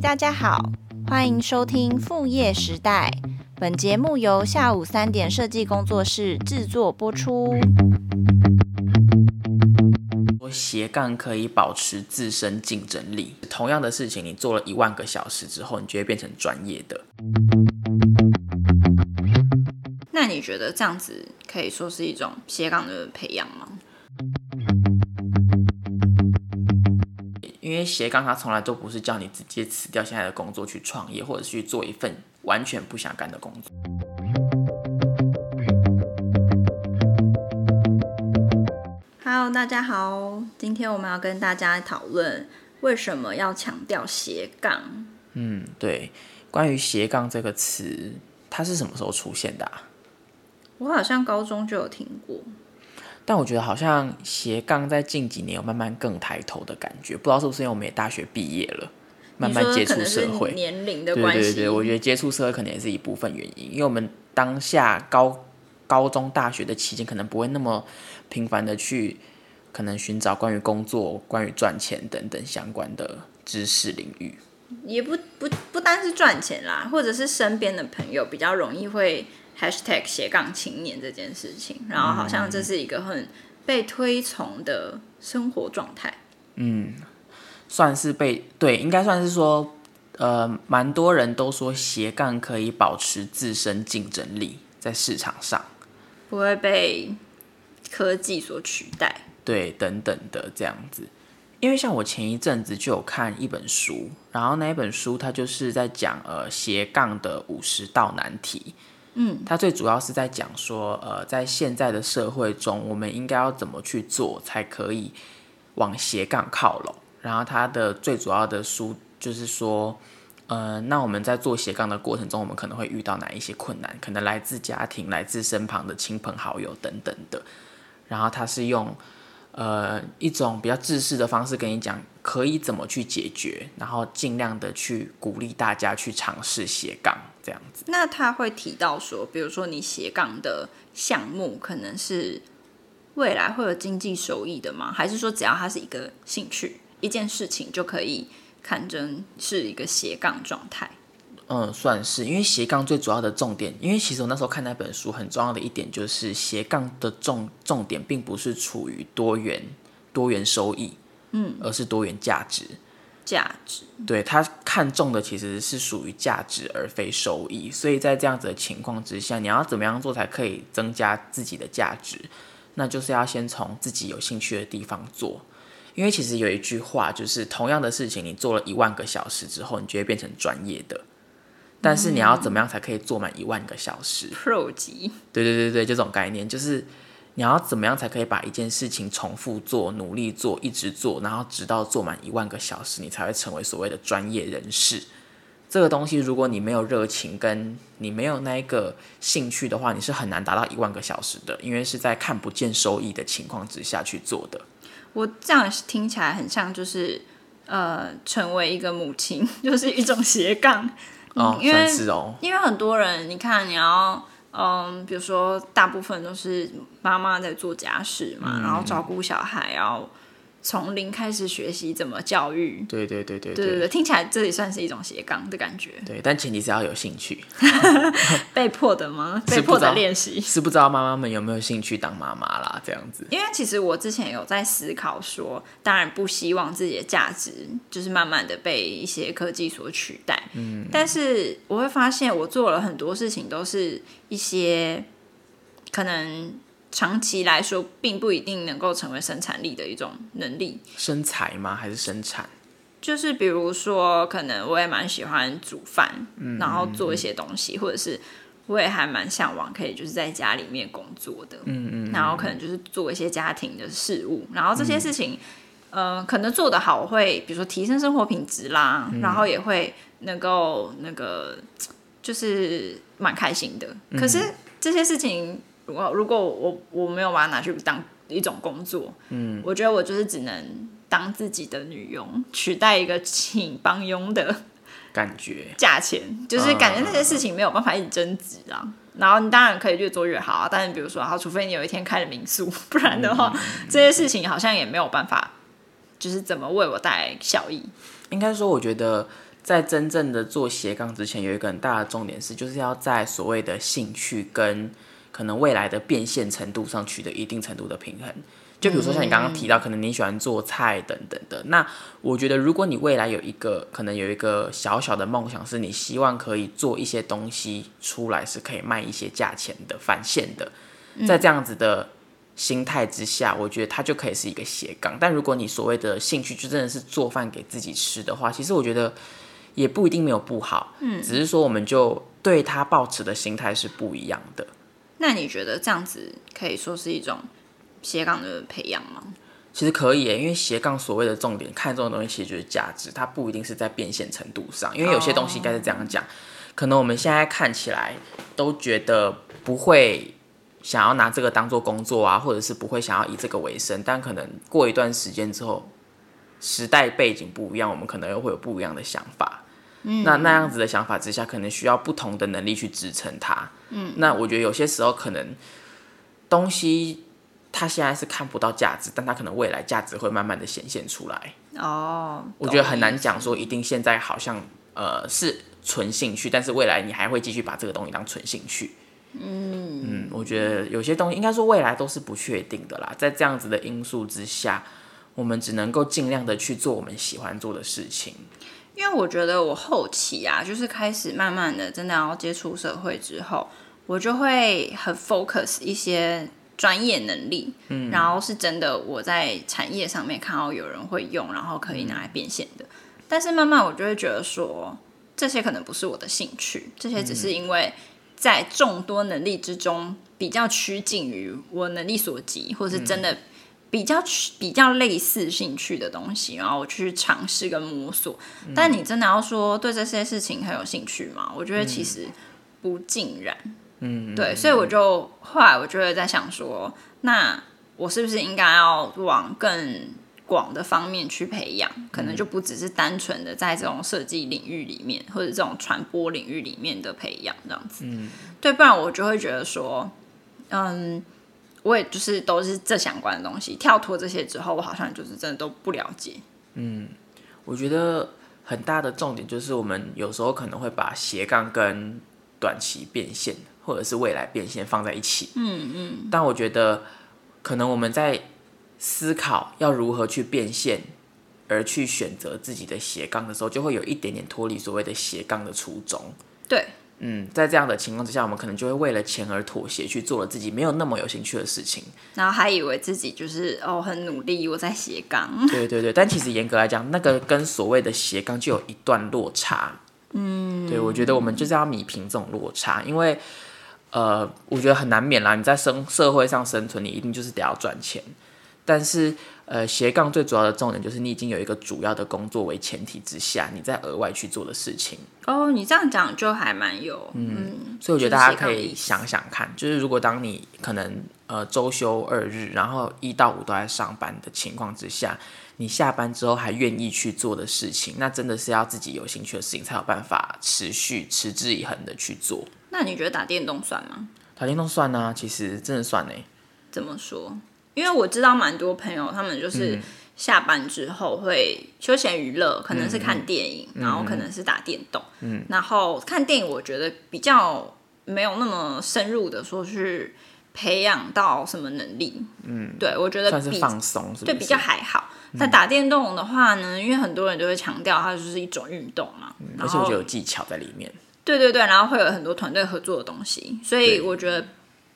大家好，欢迎收听副业时代。本节目由下午三点设计工作室制作播出。斜杠可以保持自身竞争力。同样的事情，你做了一万个小时之后，你就会变成专业的。那你觉得这样子可以说是一种斜杠的培养吗？因为斜杠它从来都不是叫你直接辞掉现在的工作去创业，或者去做一份完全不想干的工作。Hello，大家好，今天我们要跟大家讨论为什么要强调斜杠。嗯，对，关于斜杠这个词，它是什么时候出现的啊？我好像高中就有听过。但我觉得好像斜杠在近几年有慢慢更抬头的感觉，不知道是不是因为我们也大学毕业了，慢慢接触社会，年龄的关系。对对对，我觉得接触社会可能也是一部分原因，因为我们当下高高中、大学的期间，可能不会那么频繁的去可能寻找关于工作、关于赚钱等等相关的知识领域。也不不不单是赚钱啦，或者是身边的朋友比较容易会。Hashtag 斜杠青年这件事情，然后好像这是一个很被推崇的生活状态。嗯，算是被对，应该算是说，呃，蛮多人都说斜杠可以保持自身竞争力在市场上，不会被科技所取代。对，等等的这样子。因为像我前一阵子就有看一本书，然后那一本书它就是在讲呃斜杠的五十道难题。嗯，他最主要是在讲说，呃，在现在的社会中，我们应该要怎么去做才可以往斜杠靠拢。然后他的最主要的书就是说，呃，那我们在做斜杠的过程中，我们可能会遇到哪一些困难？可能来自家庭、来自身旁的亲朋好友等等的。然后他是用呃一种比较自私的方式跟你讲，可以怎么去解决，然后尽量的去鼓励大家去尝试斜杠。这样子，那他会提到说，比如说你斜杠的项目可能是未来会有经济收益的吗？还是说只要它是一个兴趣，一件事情就可以看成是一个斜杠状态？嗯，算是，因为斜杠最主要的重点，因为其实我那时候看那本书很重要的一点就是斜杠的重重点并不是处于多元多元收益，嗯，而是多元价值。价值，对，他看重的其实是属于价值而非收益，所以在这样子的情况之下，你要怎么样做才可以增加自己的价值？那就是要先从自己有兴趣的地方做，因为其实有一句话就是，同样的事情你做了一万个小时之后，你就会变成专业的，但是你要怎么样才可以做满一万个小时？Pro 级，对对对对，这种概念就是。你要怎么样才可以把一件事情重复做、努力做、一直做，然后直到做满一万个小时，你才会成为所谓的专业人士。这个东西，如果你没有热情，跟你没有那一个兴趣的话，你是很难达到一万个小时的，因为是在看不见收益的情况之下去做的。我这样听起来很像，就是呃，成为一个母亲，就是一种斜杠。哦，因为是哦，因为很多人，你看你要。嗯，比如说，大部分都是妈妈在做家事嘛，嗯、然后照顾小孩，然后从零开始学习怎么教育。对对对对对对对，听起来这也算是一种斜杠的感觉。对，但前提是要有兴趣。被迫的吗？被迫的练习。是不知道妈妈们有没有兴趣当妈妈啦？这样子。因为其实我之前有在思考说，当然不希望自己的价值就是慢慢的被一些科技所取代。嗯。但是我会发现，我做了很多事情都是。一些可能长期来说并不一定能够成为生产力的一种能力，生财吗？还是生产？就是比如说，可能我也蛮喜欢煮饭，嗯，然后做一些东西，或者是我也还蛮向往可以就是在家里面工作的，嗯嗯，然后可能就是做一些家庭的事务，然后这些事情，嗯、呃，可能做得好会，比如说提升生活品质啦，嗯、然后也会能够那个。就是蛮开心的，可是这些事情，如果如果我我没有把它拿去当一种工作，嗯，我觉得我就是只能当自己的女佣，取代一个请帮佣的感觉，价钱就是感觉那些事情没有办法一直增值啊。然后你当然可以越做越好啊，但是比如说，好，除非你有一天开了民宿，不然的话，这些事情好像也没有办法，就是怎么为我带来效益。应该说，我觉得。在真正的做斜杠之前，有一个很大的重点是，就是要在所谓的兴趣跟可能未来的变现程度上取得一定程度的平衡。就比如说像你刚刚提到，可能你喜欢做菜等等的。那我觉得，如果你未来有一个可能有一个小小的梦想，是你希望可以做一些东西出来，是可以卖一些价钱的返现的，在这样子的心态之下，我觉得它就可以是一个斜杠。但如果你所谓的兴趣就真的是做饭给自己吃的话，其实我觉得也不一定没有不好。嗯，只是说我们就对它抱持的心态是不一样的。那你觉得这样子可以说是一种？斜杠的培养吗？其实可以耶，因为斜杠所谓的重点，看重的东西其实就是价值，它不一定是在变现程度上。因为有些东西应该是这样讲，oh. 可能我们现在看起来都觉得不会想要拿这个当做工作啊，或者是不会想要以这个为生，但可能过一段时间之后，时代背景不一样，我们可能又会有不一样的想法。嗯，那那样子的想法之下，可能需要不同的能力去支撑它。嗯，那我觉得有些时候可能东西。它现在是看不到价值，但他可能未来价值会慢慢的显现出来。哦，我觉得很难讲说一定现在好像呃是纯兴趣，但是未来你还会继续把这个东西当纯兴趣。嗯嗯，我觉得有些东西应该说未来都是不确定的啦，在这样子的因素之下，我们只能够尽量的去做我们喜欢做的事情。因为我觉得我后期啊，就是开始慢慢的真的要接触社会之后，我就会很 focus 一些。专业能力，嗯，然后是真的，我在产业上面看到有人会用，然后可以拿来变现的。但是慢慢我就会觉得说，这些可能不是我的兴趣，这些只是因为在众多能力之中比较趋近于我能力所及，或是真的比较比较类似兴趣的东西，然后我去尝试跟摸索。但你真的要说对这些事情很有兴趣吗？我觉得其实不尽然。嗯，对，所以我就后来我就会在想说，那我是不是应该要往更广的方面去培养？可能就不只是单纯的在这种设计领域里面，或者这种传播领域里面的培养这样子。嗯，对，不然我就会觉得说，嗯，我也就是都是这相关的东西，跳脱这些之后，我好像就是真的都不了解。嗯，我觉得很大的重点就是，我们有时候可能会把斜杠跟短期变现。或者是未来变现放在一起，嗯嗯，但我觉得可能我们在思考要如何去变现，而去选择自己的斜杠的时候，就会有一点点脱离所谓的斜杠的初衷。对，嗯，在这样的情况之下，我们可能就会为了钱而妥协，去做了自己没有那么有兴趣的事情，然后还以为自己就是哦很努力，我在斜杠。对对对，但其实严格来讲，那个跟所谓的斜杠就有一段落差。嗯，对，我觉得我们就是要弥平这种落差，因为。呃，我觉得很难免啦。你在生社会上生存，你一定就是得要赚钱。但是，呃，斜杠最主要的重点就是你已经有一个主要的工作为前提之下，你再额外去做的事情。哦，你这样讲就还蛮有，嗯，嗯，所以我觉得大家可以想想看，就是如果当你可能呃周休二日，然后一到五都在上班的情况之下，你下班之后还愿意去做的事情，那真的是要自己有兴趣的事情才有办法持续持之以恒的去做。那你觉得打电动算吗？打电动算啊，其实真的算呢。怎么说？因为我知道蛮多朋友，他们就是下班之后会休闲娱乐，可能是看电影，嗯、然后可能是打电动。嗯，然后看电影，我觉得比较没有那么深入的说去培养到什么能力。嗯，对，我觉得算是放松，是不是？对，比较还好。那、嗯、打电动的话呢，因为很多人都会强调它就是一种运动嘛，嗯、而且我觉得有技巧在里面。对对对，然后会有很多团队合作的东西，所以我觉得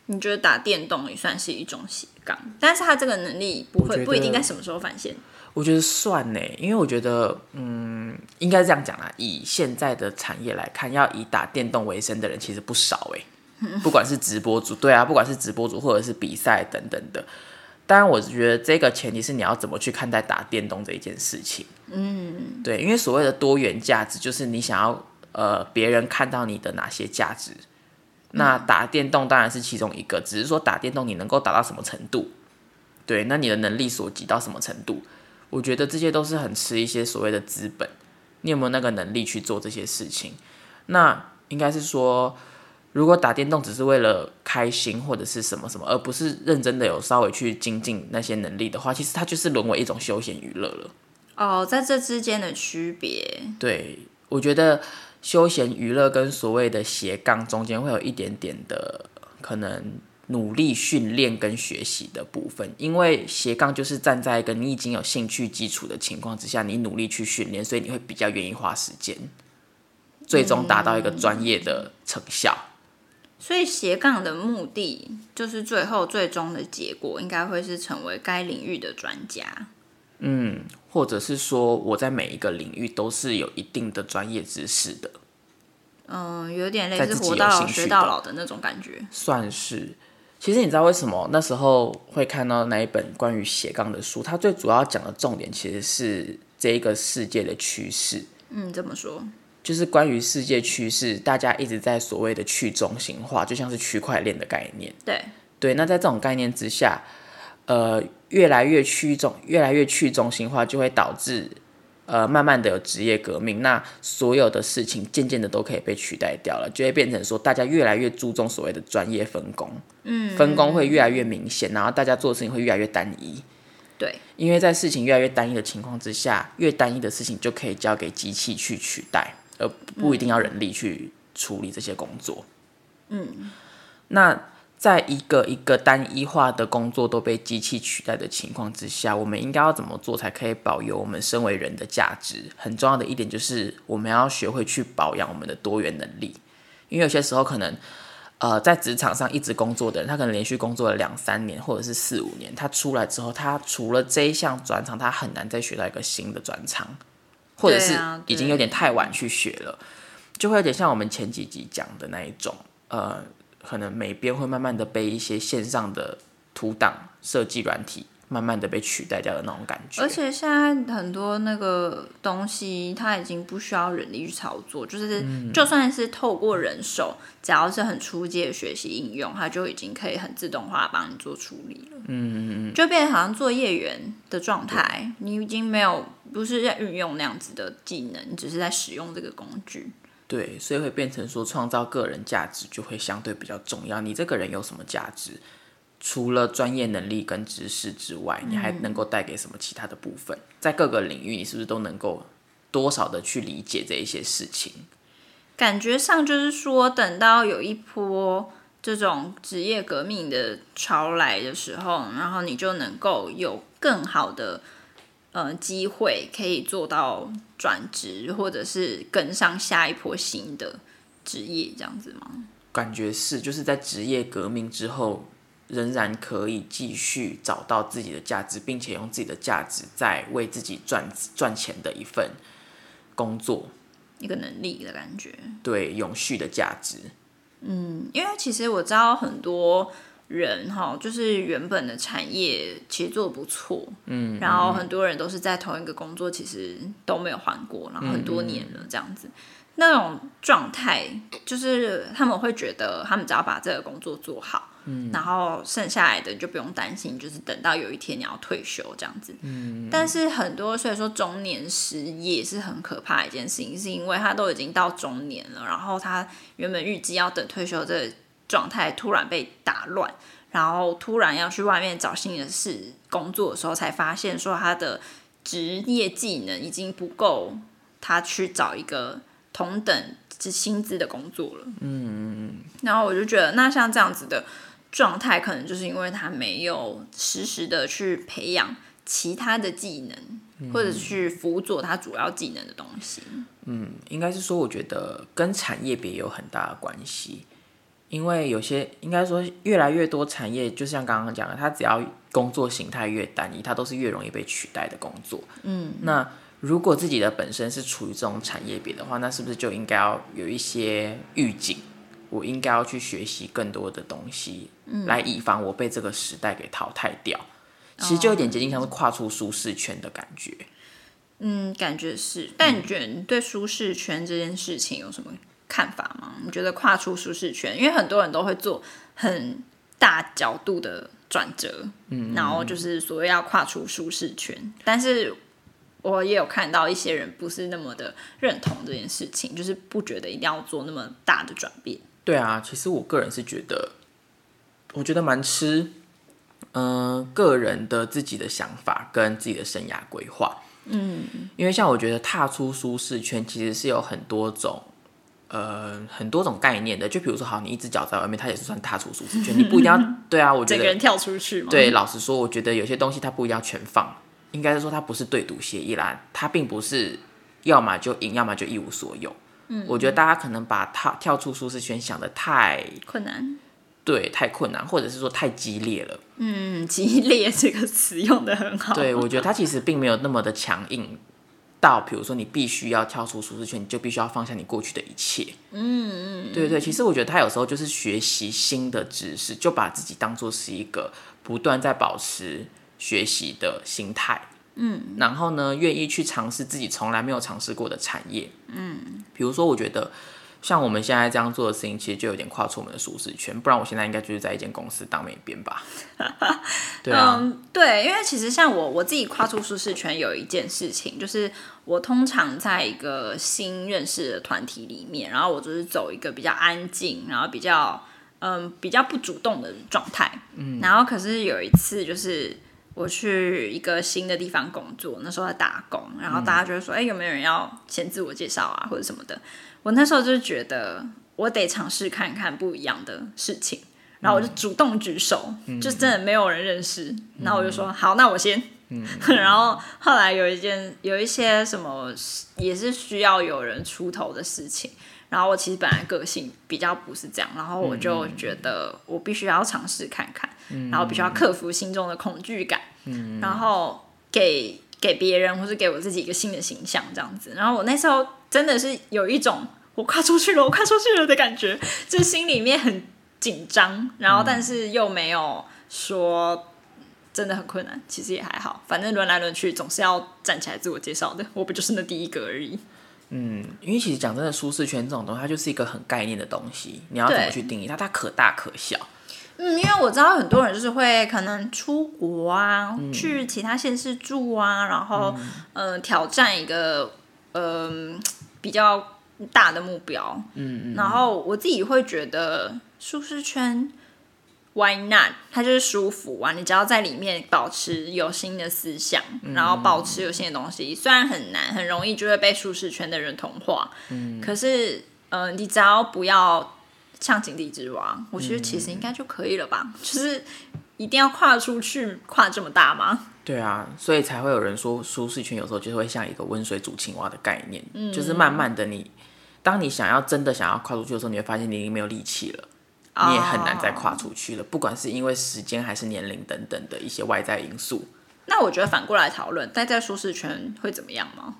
你觉得打电动也算是一种斜杠，但是他这个能力不会不一定在什么时候返现。我觉得算呢，因为我觉得嗯，应该这样讲啦，以现在的产业来看，要以打电动为生的人其实不少哎，不管是直播主，对啊，不管是直播主或者是比赛等等的。当然，我觉得这个前提是你要怎么去看待打电动这一件事情。嗯，对，因为所谓的多元价值，就是你想要。呃，别人看到你的哪些价值？那打电动当然是其中一个，只是说打电动你能够打到什么程度？对，那你的能力所及到什么程度？我觉得这些都是很吃一些所谓的资本，你有没有那个能力去做这些事情？那应该是说，如果打电动只是为了开心或者是什么什么，而不是认真的有稍微去精进那些能力的话，其实它就是沦为一种休闲娱乐了。哦，在这之间的区别，对。我觉得休闲娱乐跟所谓的斜杠中间会有一点点的可能努力训练跟学习的部分，因为斜杠就是站在一个你已经有兴趣基础的情况之下，你努力去训练，所以你会比较愿意花时间，最终达到一个专业的成效。嗯，所以斜杠的目的就是最后最终的结果应该会是成为该领域的专家。嗯，或者是说我在每一个领域都是有一定的专业知识的。嗯，有点类似活到老学到老的那种感觉。算是。其实你知道为什么那时候会看到那一本关于斜杠的书？它最主要讲的重点其实是这一个世界的趋势。嗯，怎么说？就是关于世界趋势，大家一直在所谓的去中心化，就像是区块链的概念。对对，那在这种概念之下，呃，越来越趋中，越来越去中心化，就会导致。呃，慢慢的有职业革命，那所有的事情渐渐的都可以被取代掉了，就会变成说，大家越来越注重所谓的专业分工，嗯，分工会越来越明显，然后大家做的事情会越来越单一，对，因为在事情越来越单一的情况之下，越单一的事情就可以交给机器去取代，而不一定要人力去处理这些工作，嗯，那。在一个一个单一化的工作都被机器取代的情况之下，我们应该要怎么做才可以保有我们身为人的价值？很重要的一点就是，我们要学会去保养我们的多元能力。因为有些时候可能，呃，在职场上一直工作的人，他可能连续工作了两三年或者是四五年，他出来之后，他除了这一项专长，他很难再学到一个新的专长，或者是已经有点太晚去学了，就会有点像我们前几集讲的那一种，呃。可能美编会慢慢的被一些线上的图档设计软体慢慢的被取代掉的那种感觉。而且现在很多那个东西，它已经不需要人力去操作，就是就算是透过人手，只要是很初阶的学习应用，它就已经可以很自动化帮你做处理了。嗯嗯嗯，就变成好像做业员的状态，你已经没有不是在运用那样子的技能，你只是在使用这个工具。对，所以会变成说，创造个人价值就会相对比较重要。你这个人有什么价值？除了专业能力跟知识之外，你还能够带给什么其他的部分？嗯。在各个领域，你是不是都能够多少的去理解这一些事情？感觉上就是说，等到有一波这种职业革命的潮来的时候，然后你就能够有更好的。呃，机会可以做到转职，或者是跟上下一波新的职业，这样子吗？感觉是，就是在职业革命之后，仍然可以继续找到自己的价值，并且用自己的价值在为自己赚赚钱的一份工作，一个能力的感觉。对，永续的价值。嗯，因为其实我知道很多。人哈，就是原本的产业其实做的不错，嗯，然后很多人都是在同一个工作，其实都没有换过，然后很多年了这样子，嗯、那种状态就是他们会觉得，他们只要把这个工作做好，嗯，然后剩下来的就不用担心，就是等到有一天你要退休这样子，嗯，但是很多所以说中年失业是很可怕的一件事情，是因为他都已经到中年了，然后他原本预计要等退休这个。状态突然被打乱，然后突然要去外面找新的事工作的时候，才发现说他的职业技能已经不够，他去找一个同等之薪资的工作了。嗯，然后我就觉得，那像这样子的状态，可能就是因为他没有实时的去培养其他的技能，或者去辅佐他主要技能的东西。嗯，应该是说，我觉得跟产业别有很大的关系。因为有些应该说越来越多产业，就像刚刚讲的，它只要工作形态越单一，它都是越容易被取代的工作。嗯，那如果自己的本身是处于这种产业别的话，那是不是就应该要有一些预警？我应该要去学习更多的东西，嗯，来以防我被这个时代给淘汰掉。其实就有点接近像是跨出舒适圈的感觉。嗯，感觉是。但你觉得你对舒适圈这件事情有什么看法吗？你觉得跨出舒适圈，因为很多人都会做很大角度的转折，嗯，然后就是所谓要跨出舒适圈。但是我也有看到一些人不是那么的认同这件事情，就是不觉得一定要做那么大的转变。对啊，其实我个人是觉得，我觉得蛮吃，嗯、呃，个人的自己的想法跟自己的生涯规划。嗯，因为像我觉得踏出舒适圈其实是有很多种，呃，很多种概念的。就比如说，好，你一只脚在外面，它也是算踏出舒适圈。你不一定要，对啊，我觉得整个人跳出去嘛。对，老实说，我觉得有些东西它不一定要全放，应该是说它不是对赌协议啦，它并不是要么就赢，要么就一无所有。嗯，我觉得大家可能把它跳出舒适圈想的太困难。对，太困难，或者是说太激烈了。嗯，激烈这个词用的很好。对，我觉得它其实并没有那么的强硬，到比如说你必须要跳出舒适圈，你就必须要放下你过去的一切。嗯嗯。对对，其实我觉得他有时候就是学习新的知识，就把自己当做是一个不断在保持学习的心态。嗯。然后呢，愿意去尝试自己从来没有尝试过的产业。嗯。比如说，我觉得。像我们现在这样做的事情，其实就有点跨出我们的舒适圈。不然，我现在应该就是在一间公司当美编吧。对啊，嗯，对，因为其实像我我自己跨出舒适圈，有一件事情，就是我通常在一个新认识的团体里面，然后我就是走一个比较安静，然后比较嗯比较不主动的状态。嗯，然后可是有一次，就是我去一个新的地方工作，那时候在打工，然后大家就会说，哎、嗯，有没有人要先自我介绍啊，或者什么的。我那时候就觉得我得尝试看看不一样的事情，然后我就主动举手，嗯、就真的没有人认识，嗯、然后我就说好，那我先。嗯、然后后来有一件有一些什么也是需要有人出头的事情，然后我其实本来个性比较不是这样，然后我就觉得我必须要尝试看看，嗯、然后必须要克服心中的恐惧感，嗯、然后给给别人或是给我自己一个新的形象这样子，然后我那时候。真的是有一种我跨出去了，我跨出去了的感觉，就心里面很紧张，然后但是又没有说真的很困难，其实也还好，反正轮来轮去总是要站起来自我介绍的，我不就是那第一个而已。嗯，因为其实讲真的，舒适圈这种东西，它就是一个很概念的东西，你要怎么去定义它？它可大可小。嗯，因为我知道很多人就是会可能出国啊，嗯、去其他县市住啊，然后嗯、呃、挑战一个嗯。呃比较大的目标，嗯，嗯，然后我自己会觉得舒适圈，Why not？它就是舒服啊，你只要在里面保持有新的思想，嗯、然后保持有新的东西，虽然很难，很容易就会被舒适圈的人同化，嗯，可是，嗯、呃，你只要不要像井底之蛙，我觉得其实应该就可以了吧？嗯、就是一定要跨出去，跨这么大吗？对啊，所以才会有人说舒适圈有时候就是会像一个温水煮青蛙的概念，嗯、就是慢慢的你，当你想要真的想要跨出去的时候，你会发现你已经没有力气了，哦、你也很难再跨出去了，不管是因为时间还是年龄等等的一些外在因素。那我觉得反过来讨论，待在舒适圈会怎么样吗？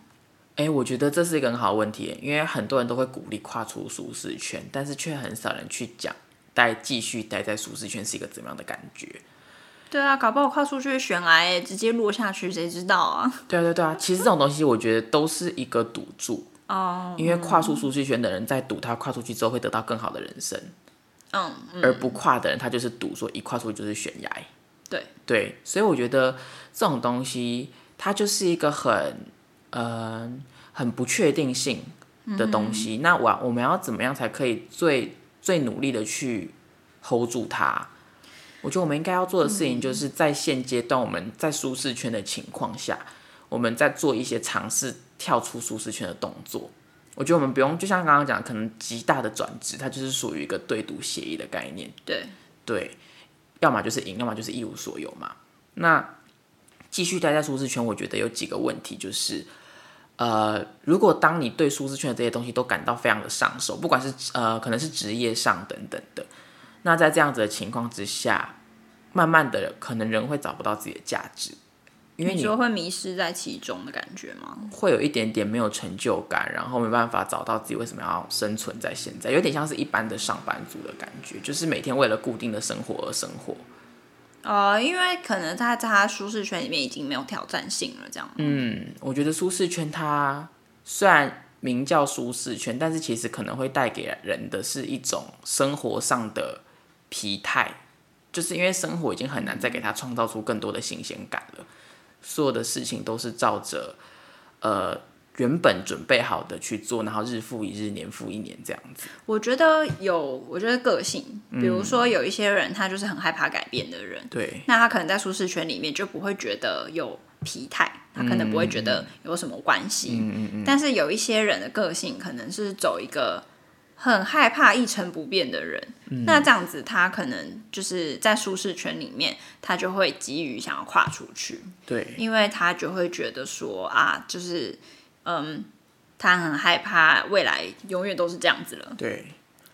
哎，我觉得这是一个很好的问题，因为很多人都会鼓励跨出舒适圈，但是却很少人去讲待继续待在舒适圈是一个怎么样的感觉。对啊，搞不好跨出去悬崖，直接落下去，谁知道啊？对啊，对对啊，其实这种东西我觉得都是一个赌注哦，因为跨出舒适圈的人在赌他跨出去之后会得到更好的人生，嗯，嗯，而不跨的人他就是赌说一跨出去就是悬崖，对。对，所以我觉得这种东西它就是一个很嗯、呃、很不确定性的东西，嗯、那我我们要怎么样才可以最最努力的去 hold 住它？我觉得我们应该要做的事情，就是在现阶段我们在舒适圈的情况下，我们在做一些尝试跳出舒适圈的动作。我觉得我们不用，就像刚刚讲，可能极大的转职，它就是属于一个对赌协议的概念。对对，要么就是赢，要么就是一无所有嘛。那继续待在舒适圈，我觉得有几个问题，就是呃，如果当你对舒适圈的这些东西都感到非常的上手，不管是呃，可能是职业上等等的。那在这样子的情况之下，慢慢的可能人会找不到自己的价值，因为你，说会迷失在其中的感觉吗？会有一点点没有成就感，然后没办法找到自己为什么要生存在现在，有点像是一般的上班族的感觉，就是每天为了固定的生活而生活。呃，因为可能他在他舒适圈里面已经没有挑战性了，这样。嗯，我觉得舒适圈它虽然。名叫舒适圈，但是其实可能会带给人的是一种生活上的疲态，就是因为生活已经很难再给他创造出更多的新鲜感了，所有的事情都是照着呃原本准备好的去做，然后日复一日，年复一年这样子。我觉得有，我觉得个性，比如说有一些人他就是很害怕改变的人，对，那他可能在舒适圈里面就不会觉得有疲态。他可能不会觉得有什么关系。嗯嗯嗯。但是有一些人的个性可能是走一个很害怕一成不变的人，嗯、那这样子他可能就是在舒适圈里面，他就会急于想要跨出去。对，因为他就会觉得说啊，就是嗯，他很害怕未来永远都是这样子了。对。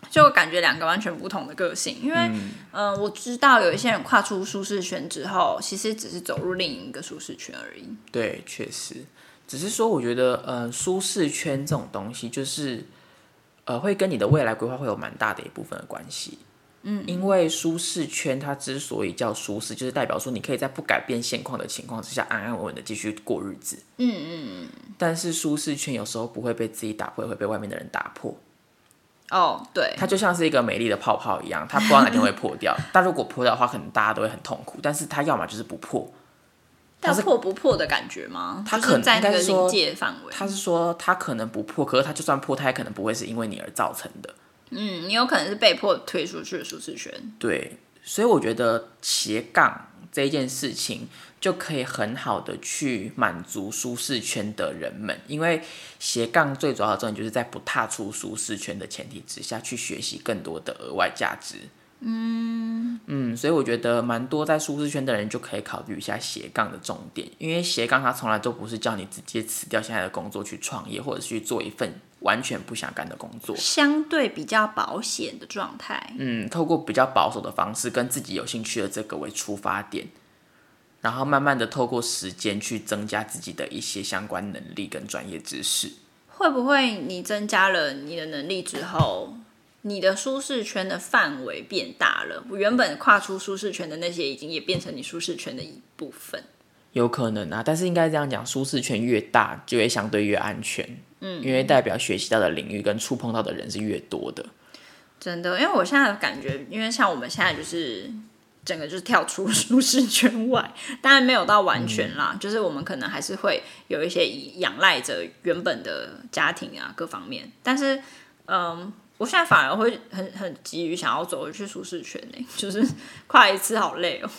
就感觉两个完全不同的个性，因为，嗯、呃，我知道有一些人跨出舒适圈之后，其实只是走入另一个舒适圈而已。对，确实，只是说，我觉得，呃，舒适圈这种东西，就是，呃，会跟你的未来规划会有蛮大的一部分的关系。嗯，因为舒适圈它之所以叫舒适，就是代表说你可以在不改变现况的情况之下，安安稳稳的继续过日子。嗯嗯嗯。但是舒适圈有时候不会被自己打破，也会被外面的人打破。哦，oh, 对，它就像是一个美丽的泡泡一样，它不知道哪天会破掉。但如果破掉的话，可能大家都会很痛苦。但是它要么就是不破，它是破不破的感觉吗？它可能在那个临界范围。他是说他可能不破，可是他就算破，它也可能不会是因为你而造成的。嗯，你有可能是被迫退出去的舒适圈。对，所以我觉得斜杠这一件事情。就可以很好的去满足舒适圈的人们，因为斜杠最主要的重点就是在不踏出舒适圈的前提之下去学习更多的额外价值。嗯嗯，所以我觉得蛮多在舒适圈的人就可以考虑一下斜杠的重点，因为斜杠它从来都不是叫你直接辞掉现在的工作去创业，或者去做一份完全不想干的工作，相对比较保险的状态。嗯，透过比较保守的方式，跟自己有兴趣的这个为出发点。然后慢慢的透过时间去增加自己的一些相关能力跟专业知识。会不会你增加了你的能力之后，你的舒适圈的范围变大了？原本跨出舒适圈的那些，已经也变成你舒适圈的一部分。有可能啊，但是应该这样讲，舒适圈越大，就会相对越安全。嗯，因为代表学习到的领域跟触碰到的人是越多的。真的，因为我现在的感觉，因为像我们现在就是。整个就是跳出 舒适圈外，当然没有到完全啦，嗯、就是我们可能还是会有一些仰赖着原本的家庭啊各方面，但是嗯，我现在反而会很很急于想要走回去舒适圈呢，就是跨一次好累哦，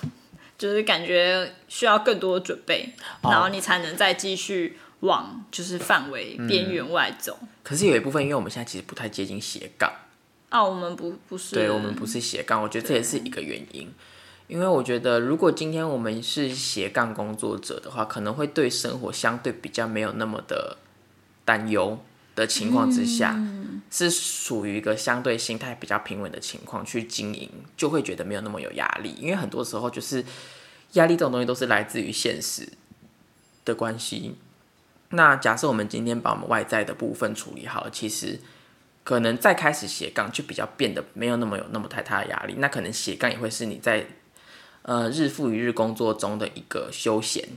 就是感觉需要更多的准备，哦、然后你才能再继续往就是范围边缘外走、嗯。可是有一部分，因为我们现在其实不太接近斜杠啊，我们不不是，对我们不是斜杠，我觉得这也是一个原因。因为我觉得，如果今天我们是斜杠工作者的话，可能会对生活相对比较没有那么的担忧的情况之下，嗯、是属于一个相对心态比较平稳的情况去经营，就会觉得没有那么有压力。因为很多时候就是压力这种东西都是来自于现实的关系。那假设我们今天把我们外在的部分处理好，其实可能再开始斜杠就比较变得没有那么有那么太大的压力。那可能斜杠也会是你在。呃，日复一日工作中的一个休闲。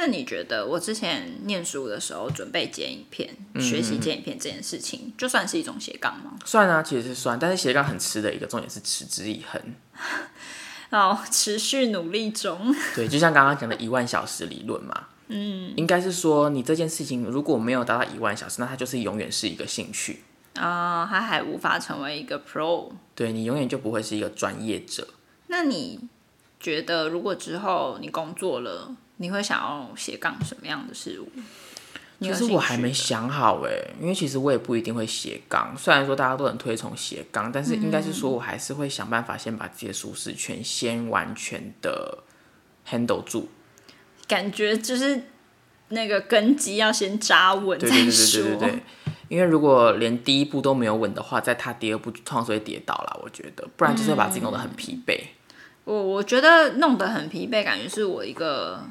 那你觉得我之前念书的时候准备剪影片、嗯、学习剪影片这件事情，就算是一种斜杠吗？算啊，其实是算。但是斜杠很吃的一个重点是持之以恒，哦，持续努力中。对，就像刚刚讲的一万小时理论嘛。嗯，应该是说你这件事情如果没有达到一万小时，那它就是永远是一个兴趣啊、哦，它还无法成为一个 pro。对，你永远就不会是一个专业者。那你？觉得如果之后你工作了，你会想要斜杠什么样的事物？其实我还没想好哎，因为其实我也不一定会斜杠。虽然说大家都很推崇斜杠，但是应该是说我还是会想办法先把自己的舒适圈先完全的 handle 住。感觉就是那个根基要先扎稳再说。对对对对对对对。因为如果连第一步都没有稳的话，在踏第二步，通常会跌倒啦。我觉得，不然就是会把自己弄得很疲惫。嗯我我觉得弄得很疲惫，感觉是我一个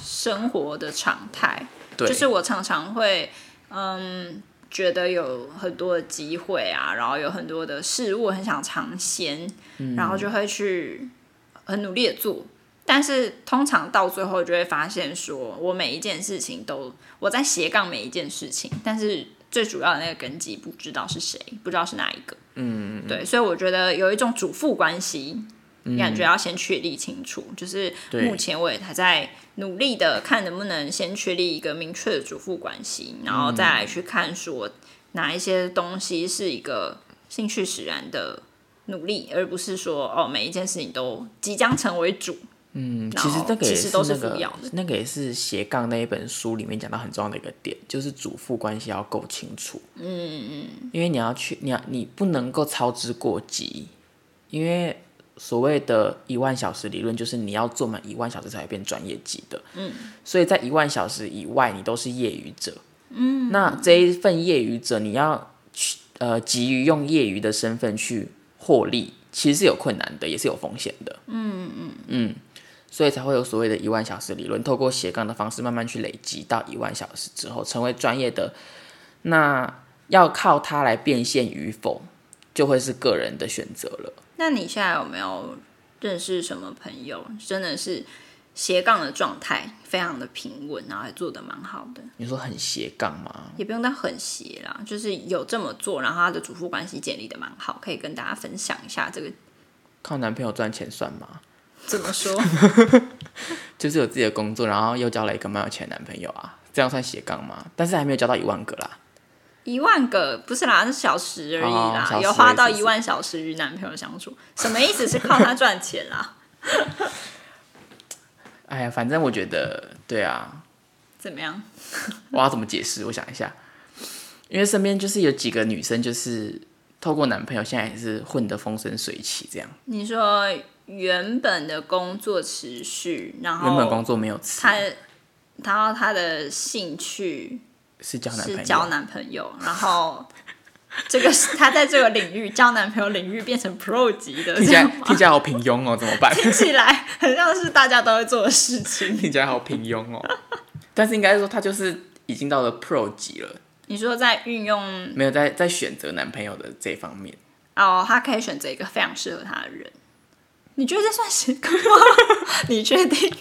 生活的常态。对，就是我常常会，嗯，觉得有很多的机会啊，然后有很多的事物很想尝鲜，嗯、然后就会去很努力的做。但是通常到最后就会发现，说我每一件事情都我在斜杠每一件事情，但是最主要的那个根基不知道是谁，不知道是哪一个。嗯，对，所以我觉得有一种主妇关系。感觉要先确立清楚，嗯、就是目前我也还在努力的看能不能先确立一个明确的主副关系，然后再来去看说哪一些东西是一个兴趣使然的努力，而不是说哦每一件事情都即将成为主嗯，其实这个也是都是那个那个也是斜杠那一本书里面讲到很重要的一个点，就是主副关系要够清楚。嗯嗯嗯，因为你要去，你要你不能够操之过急，因为所谓的一万小时理论就是你要做满一万小时才会变专业级的。嗯，所以在一万小时以外，你都是业余者。嗯，那这一份业余者，你要去呃急于用业余的身份去获利，其实是有困难的，也是有风险的。嗯嗯嗯。所以才会有所谓的一万小时理论，透过斜杠的方式慢慢去累积到一万小时之后，成为专业的。那要靠它来变现与否，就会是个人的选择了。那你现在有没有认识什么朋友，真的是斜杠的状态非常的平稳，然后还做的蛮好的？你说很斜杠吗？也不用到很斜啦，就是有这么做，然后他的主妇关系建立的蛮好，可以跟大家分享一下这个。靠男朋友赚钱算吗？怎么说？就是有自己的工作，然后又交了一个蛮有钱的男朋友啊，这样算斜杠吗？但是还没有交到一万个啦。一万个不是啦，是小时而已啦。哦、有花到一万小时与男朋友相处，什么意思？是靠他赚钱啦？哎呀，反正我觉得，对啊。怎么样？我要怎么解释？我想一下，因为身边就是有几个女生，就是透过男朋友，现在也是混得风生水起，这样。你说。原本的工作持续，然后原本工作没有辞，他，然后他的兴趣是交男朋友，是交男朋友，然后 这个他在这个领域交男朋友领域变成 pro 级的，听起来听起来好平庸哦，怎么办？听起来很像是大家都会做的事情，听起来好平庸哦。但是应该说他就是已经到了 pro 级了。你说在运用没有在在选择男朋友的这方面哦，他可以选择一个非常适合他的人。你觉得这算成功吗？你确定？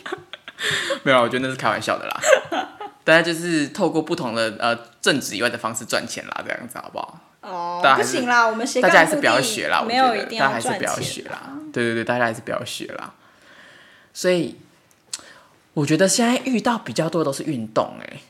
没有，我觉得那是开玩笑的啦。大家就是透过不同的呃正职以外的方式赚钱啦，这样子好不好？哦，不行啦，我们大家还是不要学啦，没有一定要赚钱，大家还是不要学啦。对对对，大家还是不要学啦。所以我觉得现在遇到比较多的都是运动、欸，哎。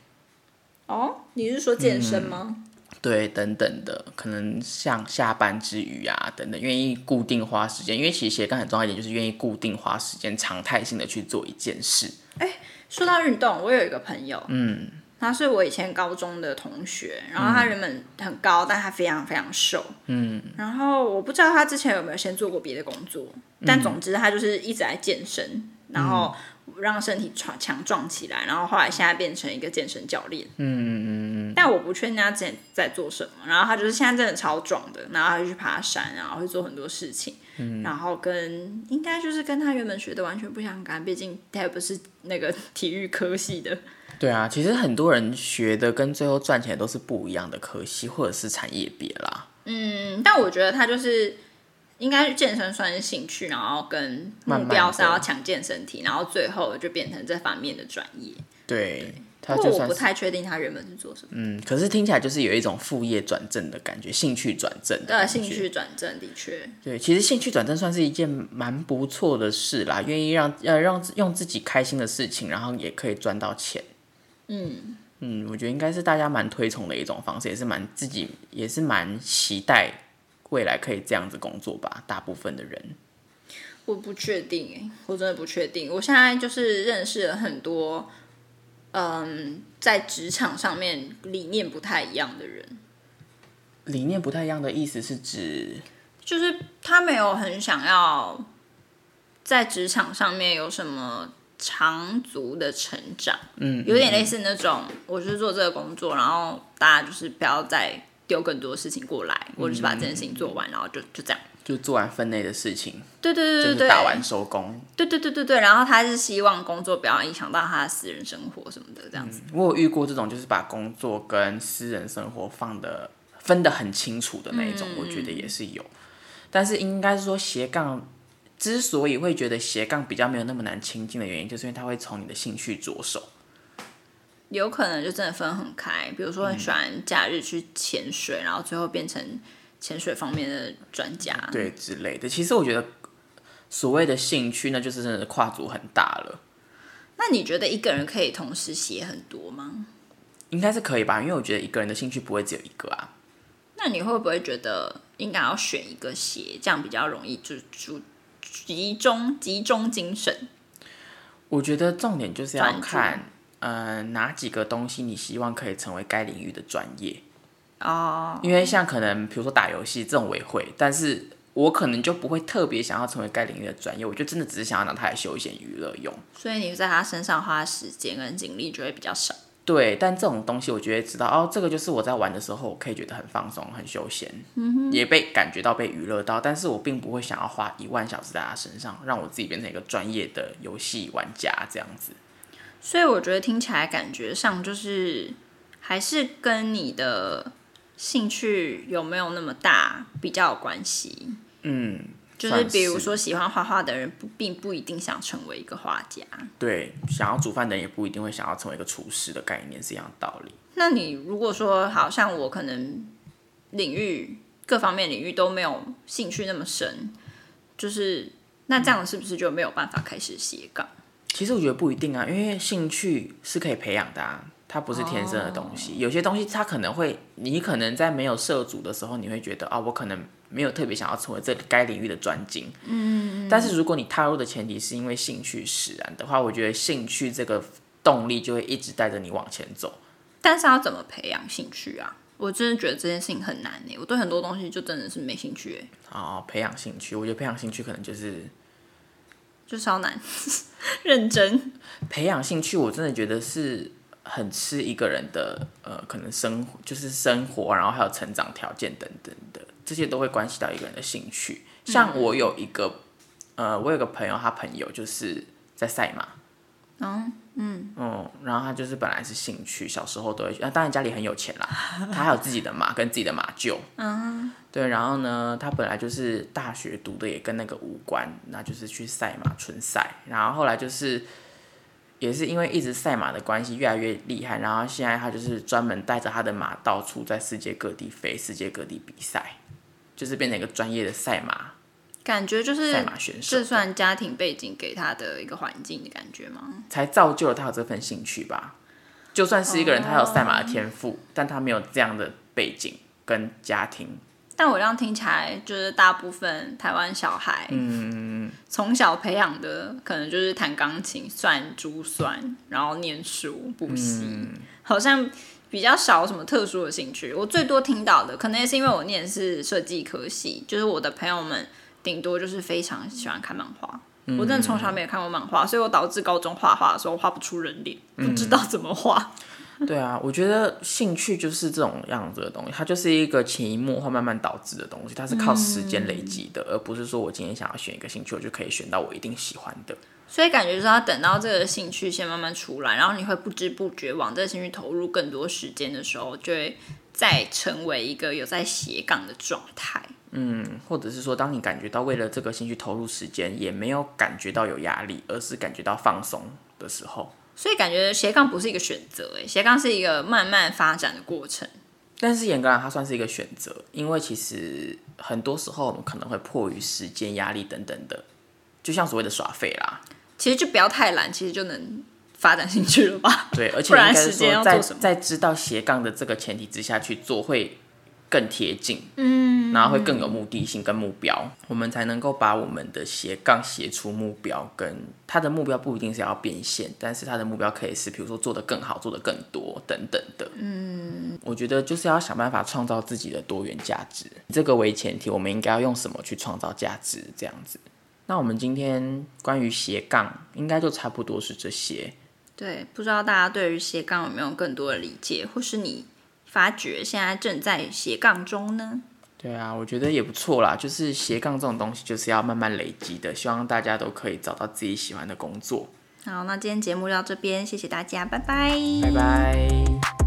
哦，你是说健身吗？嗯对，等等的，可能像下班之余啊，等等，愿意固定花时间，因为其实斜杠很重要一点，就是愿意固定花时间，常态性的去做一件事。哎，说到运动，我有一个朋友，嗯，他是我以前高中的同学，然后他原本很高，嗯、但他非常非常瘦，嗯，然后我不知道他之前有没有先做过别的工作，但总之他就是一直在健身，然后。让身体强强壮起来，然后后来现在变成一个健身教练。嗯嗯嗯嗯。但我不确定他之前在做什么。然后他就是现在真的超壮的，然后他就去爬山，然后会做很多事情。嗯。然后跟应该就是跟他原本学的完全不相干，毕竟他也不是那个体育科系的。对啊，其实很多人学的跟最后赚钱的都是不一样的科系或者是产业别啦。嗯，但我觉得他就是。应该是健身算是兴趣，然后跟目标是要强健身体，慢慢然后最后就变成这方面的专业。对，不过我不太确定他原本是做什么。嗯，可是听起来就是有一种副业转正的感觉，兴趣转正。对，兴趣转正的确。对，其实兴趣转正算是一件蛮不错的事啦，愿意让呃让用自己开心的事情，然后也可以赚到钱。嗯嗯，我觉得应该是大家蛮推崇的一种方式，也是蛮自己也是蛮期待。未来可以这样子工作吧？大部分的人，我不确定哎，我真的不确定。我现在就是认识了很多，嗯，在职场上面理念不太一样的人。理念不太一样的意思是指，就是他没有很想要在职场上面有什么长足的成长。嗯，有点类似那种，我就是做这个工作，然后大家就是不要再。丢更多事情过来，或者是把这件事情做完，嗯、然后就就这样，就做完分内的事情。对对对对对，打完收工。对对对对对，然后他是希望工作不要影响到他的私人生活什么的，这样子。嗯、我有遇过这种，就是把工作跟私人生活放的分得很清楚的那一种，嗯、我觉得也是有。但是应该是说斜杠之所以会觉得斜杠比较没有那么难亲近的原因，就是因为他会从你的兴趣着手。有可能就真的分很开，比如说很喜欢假日去潜水，嗯、然后最后变成潜水方面的专家，对之类的。其实我觉得所谓的兴趣，那就是真的跨度很大了。那你觉得一个人可以同时写很多吗？应该是可以吧，因为我觉得一个人的兴趣不会只有一个啊。那你会不会觉得应该要选一个写，这样比较容易就就集中集中精神？我觉得重点就是要看，呃，哪几个东西你希望可以成为该领域的专业哦。Oh. 因为像可能比如说打游戏这种我也会，但是我可能就不会特别想要成为该领域的专业，我就真的只是想要拿它来休闲娱乐用。所以你在他身上花时间跟精力就会比较少。对，但这种东西我觉得知道哦，这个就是我在玩的时候，我可以觉得很放松、很休闲，也被感觉到被娱乐到。但是我并不会想要花一万小时在他身上，让我自己变成一个专业的游戏玩家这样子。所以我觉得听起来感觉上就是还是跟你的兴趣有没有那么大比较有关系。嗯。就是比如说，喜欢画画的人不并不一定想成为一个画家。对，想要煮饭的人也不一定会想要成为一个厨师的概念是一样的道理。那你如果说，好像我可能领域各方面领域都没有兴趣那么深，就是那这样是不是就没有办法开始斜杠？其实我觉得不一定啊，因为兴趣是可以培养的啊，它不是天生的东西。Oh. 有些东西它可能会，你可能在没有涉足的时候，你会觉得啊，我可能。没有特别想要成为这该领域的专精，嗯，但是如果你踏入的前提是因为兴趣使然的话，我觉得兴趣这个动力就会一直带着你往前走。但是要怎么培养兴趣啊？我真的觉得这件事情很难呢。我对很多东西就真的是没兴趣哎。哦，培养兴趣，我觉得培养兴趣可能就是就超难，认真培养兴趣，我真的觉得是很吃一个人的呃，可能生活就是生活，然后还有成长条件等等的。这些都会关系到一个人的兴趣。像我有一个，嗯、呃，我有个朋友，他朋友就是在赛马。嗯嗯嗯，然后他就是本来是兴趣，小时候都会，那当然家里很有钱啦，他还有自己的马跟自己的马厩。嗯，对，然后呢，他本来就是大学读的也跟那个无关，那就是去赛马春赛，然后后来就是。也是因为一直赛马的关系，越来越厉害。然后现在他就是专门带着他的马到处在世界各地飞，世界各地比赛，就是变成一个专业的赛马。感觉就是赛马选手，这算家庭背景给他的一个环境的感觉吗？才造就了他有这份兴趣吧。就算是一个人，他有赛马的天赋，oh. 但他没有这样的背景跟家庭。但我这样听起来，就是大部分台湾小孩，嗯，从小培养的可能就是弹钢琴、算珠算，然后念书、补习，嗯、好像比较少什么特殊的兴趣。我最多听到的，可能也是因为我念的是设计科系，就是我的朋友们顶多就是非常喜欢看漫画。嗯、我真的从小没有看过漫画，所以我导致高中画画的时候画不出人脸，不知道怎么画。嗯 对啊，我觉得兴趣就是这种样子的东西，它就是一个潜移默化慢慢导致的东西，它是靠时间累积的，嗯、而不是说我今天想要选一个兴趣，我就可以选到我一定喜欢的。所以感觉就是要等到这个兴趣先慢慢出来，然后你会不知不觉往这个兴趣投入更多时间的时候，就会再成为一个有在斜杠的状态。嗯，或者是说，当你感觉到为了这个兴趣投入时间，也没有感觉到有压力，而是感觉到放松的时候。所以感觉斜杠不是一个选择，哎，斜杠是一个慢慢发展的过程。但是严格来讲，它算是一个选择，因为其实很多时候我们可能会迫于时间压力等等的，就像所谓的耍废啦。其实就不要太懒，其实就能发展兴趣了吧？对，而且应该是说在在知道斜杠的这个前提之下去做会。更贴近，嗯，然后会更有目的性跟目标，嗯、我们才能够把我们的斜杠写出目标，跟他的目标不一定是要变现，但是他的目标可以是，比如说做得更好，做得更多等等的，嗯，我觉得就是要想办法创造自己的多元价值，这个为前提，我们应该要用什么去创造价值？这样子，那我们今天关于斜杠，应该就差不多是这些。对，不知道大家对于斜杠有没有更多的理解，或是你？发掘现在正在斜杠中呢？对啊，我觉得也不错啦。就是斜杠这种东西，就是要慢慢累积的。希望大家都可以找到自己喜欢的工作。好，那今天节目就到这边，谢谢大家，拜拜，拜拜。